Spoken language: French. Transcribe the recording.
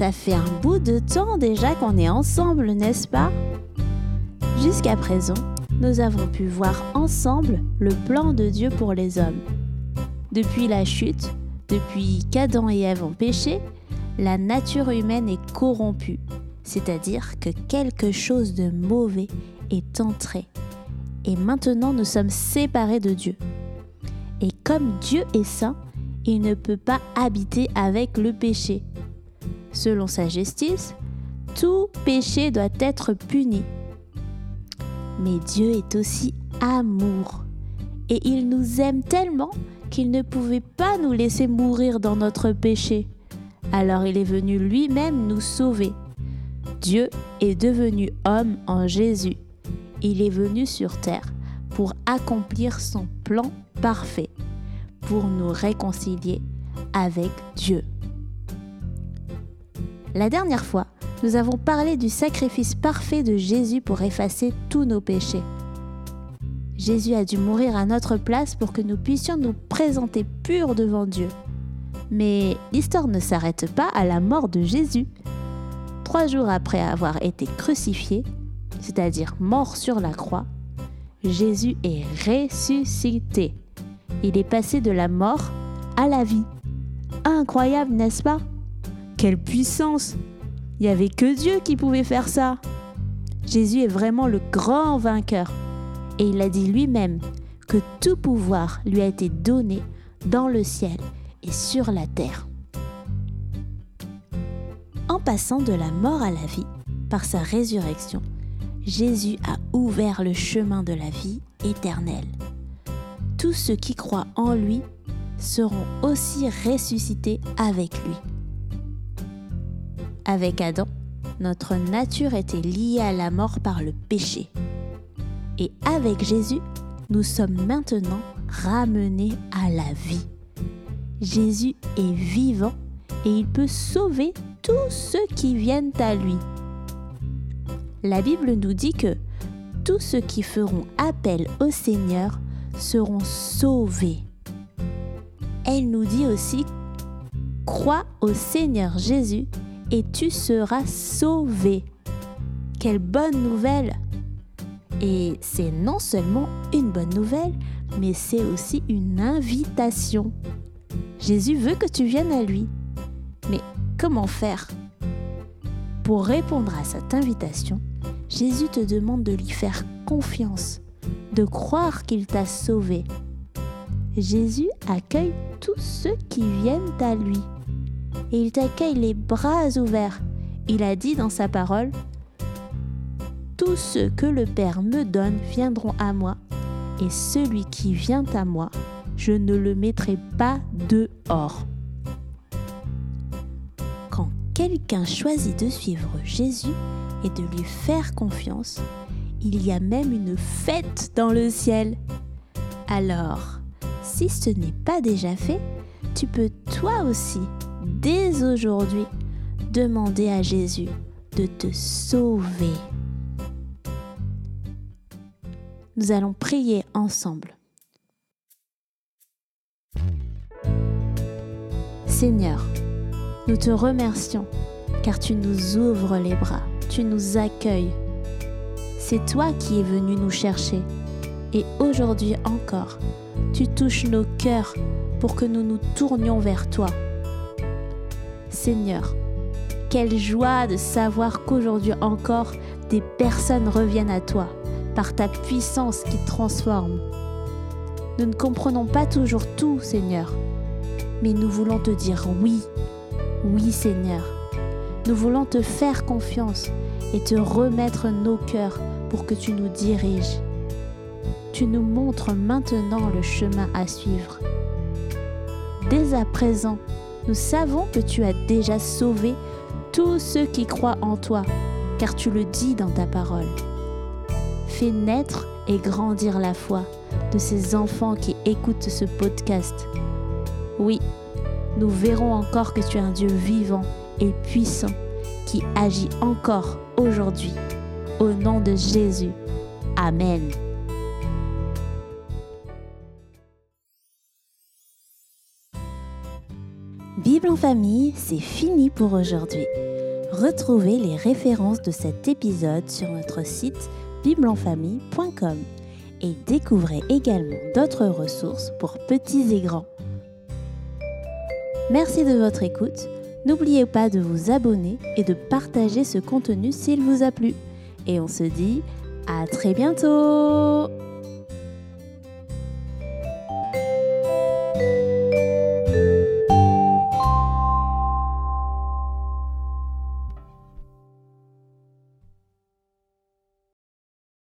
Ça fait un bout de temps déjà qu'on est ensemble, n'est-ce pas? Jusqu'à présent, nous avons pu voir ensemble le plan de Dieu pour les hommes. Depuis la chute, depuis qu'Adam et Ève ont péché, la nature humaine est corrompue, c'est-à-dire que quelque chose de mauvais est entré. Et maintenant nous sommes séparés de Dieu. Et comme Dieu est saint, il ne peut pas habiter avec le péché. Selon sa justice, tout péché doit être puni. Mais Dieu est aussi amour. Et il nous aime tellement qu'il ne pouvait pas nous laisser mourir dans notre péché. Alors il est venu lui-même nous sauver. Dieu est devenu homme en Jésus. Il est venu sur terre pour accomplir son plan parfait, pour nous réconcilier avec Dieu. La dernière fois, nous avons parlé du sacrifice parfait de Jésus pour effacer tous nos péchés. Jésus a dû mourir à notre place pour que nous puissions nous présenter purs devant Dieu. Mais l'histoire ne s'arrête pas à la mort de Jésus. Trois jours après avoir été crucifié, c'est-à-dire mort sur la croix, Jésus est ressuscité. Il est passé de la mort à la vie. Incroyable, n'est-ce pas? Quelle puissance Il n'y avait que Dieu qui pouvait faire ça. Jésus est vraiment le grand vainqueur. Et il a dit lui-même que tout pouvoir lui a été donné dans le ciel et sur la terre. En passant de la mort à la vie, par sa résurrection, Jésus a ouvert le chemin de la vie éternelle. Tous ceux qui croient en lui seront aussi ressuscités avec lui. Avec Adam, notre nature était liée à la mort par le péché. Et avec Jésus, nous sommes maintenant ramenés à la vie. Jésus est vivant et il peut sauver tous ceux qui viennent à lui. La Bible nous dit que tous ceux qui feront appel au Seigneur seront sauvés. Elle nous dit aussi, crois au Seigneur Jésus et tu seras sauvé. Quelle bonne nouvelle Et c'est non seulement une bonne nouvelle, mais c'est aussi une invitation. Jésus veut que tu viennes à lui. Mais comment faire? Pour répondre à cette invitation, Jésus te demande de lui faire confiance, de croire qu'il t'a sauvé. Jésus accueille tous ceux qui viennent à lui. Et il t'accueille les bras ouverts. Il a dit dans sa parole, Tous ceux que le Père me donne viendront à moi, et celui qui vient à moi, je ne le mettrai pas dehors. Quand quelqu'un choisit de suivre Jésus et de lui faire confiance, il y a même une fête dans le ciel. Alors, si ce n'est pas déjà fait, tu peux toi aussi, dès aujourd'hui, demander à Jésus de te sauver. Nous allons prier ensemble. Seigneur, nous te remercions car tu nous ouvres les bras, tu nous accueilles. C'est toi qui es venu nous chercher et aujourd'hui encore, tu touches nos cœurs pour que nous nous tournions vers toi. Seigneur, quelle joie de savoir qu'aujourd'hui encore, des personnes reviennent à toi par ta puissance qui transforme. Nous ne comprenons pas toujours tout, Seigneur, mais nous voulons te dire oui, oui Seigneur. Nous voulons te faire confiance et te remettre nos cœurs pour que tu nous diriges. Tu nous montres maintenant le chemin à suivre. Dès à présent, nous savons que tu as déjà sauvé tous ceux qui croient en toi, car tu le dis dans ta parole. Fais naître et grandir la foi de ces enfants qui écoutent ce podcast oui, nous verrons encore que tu es un Dieu vivant et puissant qui agit encore aujourd'hui. Au nom de Jésus. Amen. Bible en famille, c'est fini pour aujourd'hui. Retrouvez les références de cet épisode sur notre site bibleenfamille.com et découvrez également d'autres ressources pour petits et grands. Merci de votre écoute. N'oubliez pas de vous abonner et de partager ce contenu s'il vous a plu. Et on se dit à très bientôt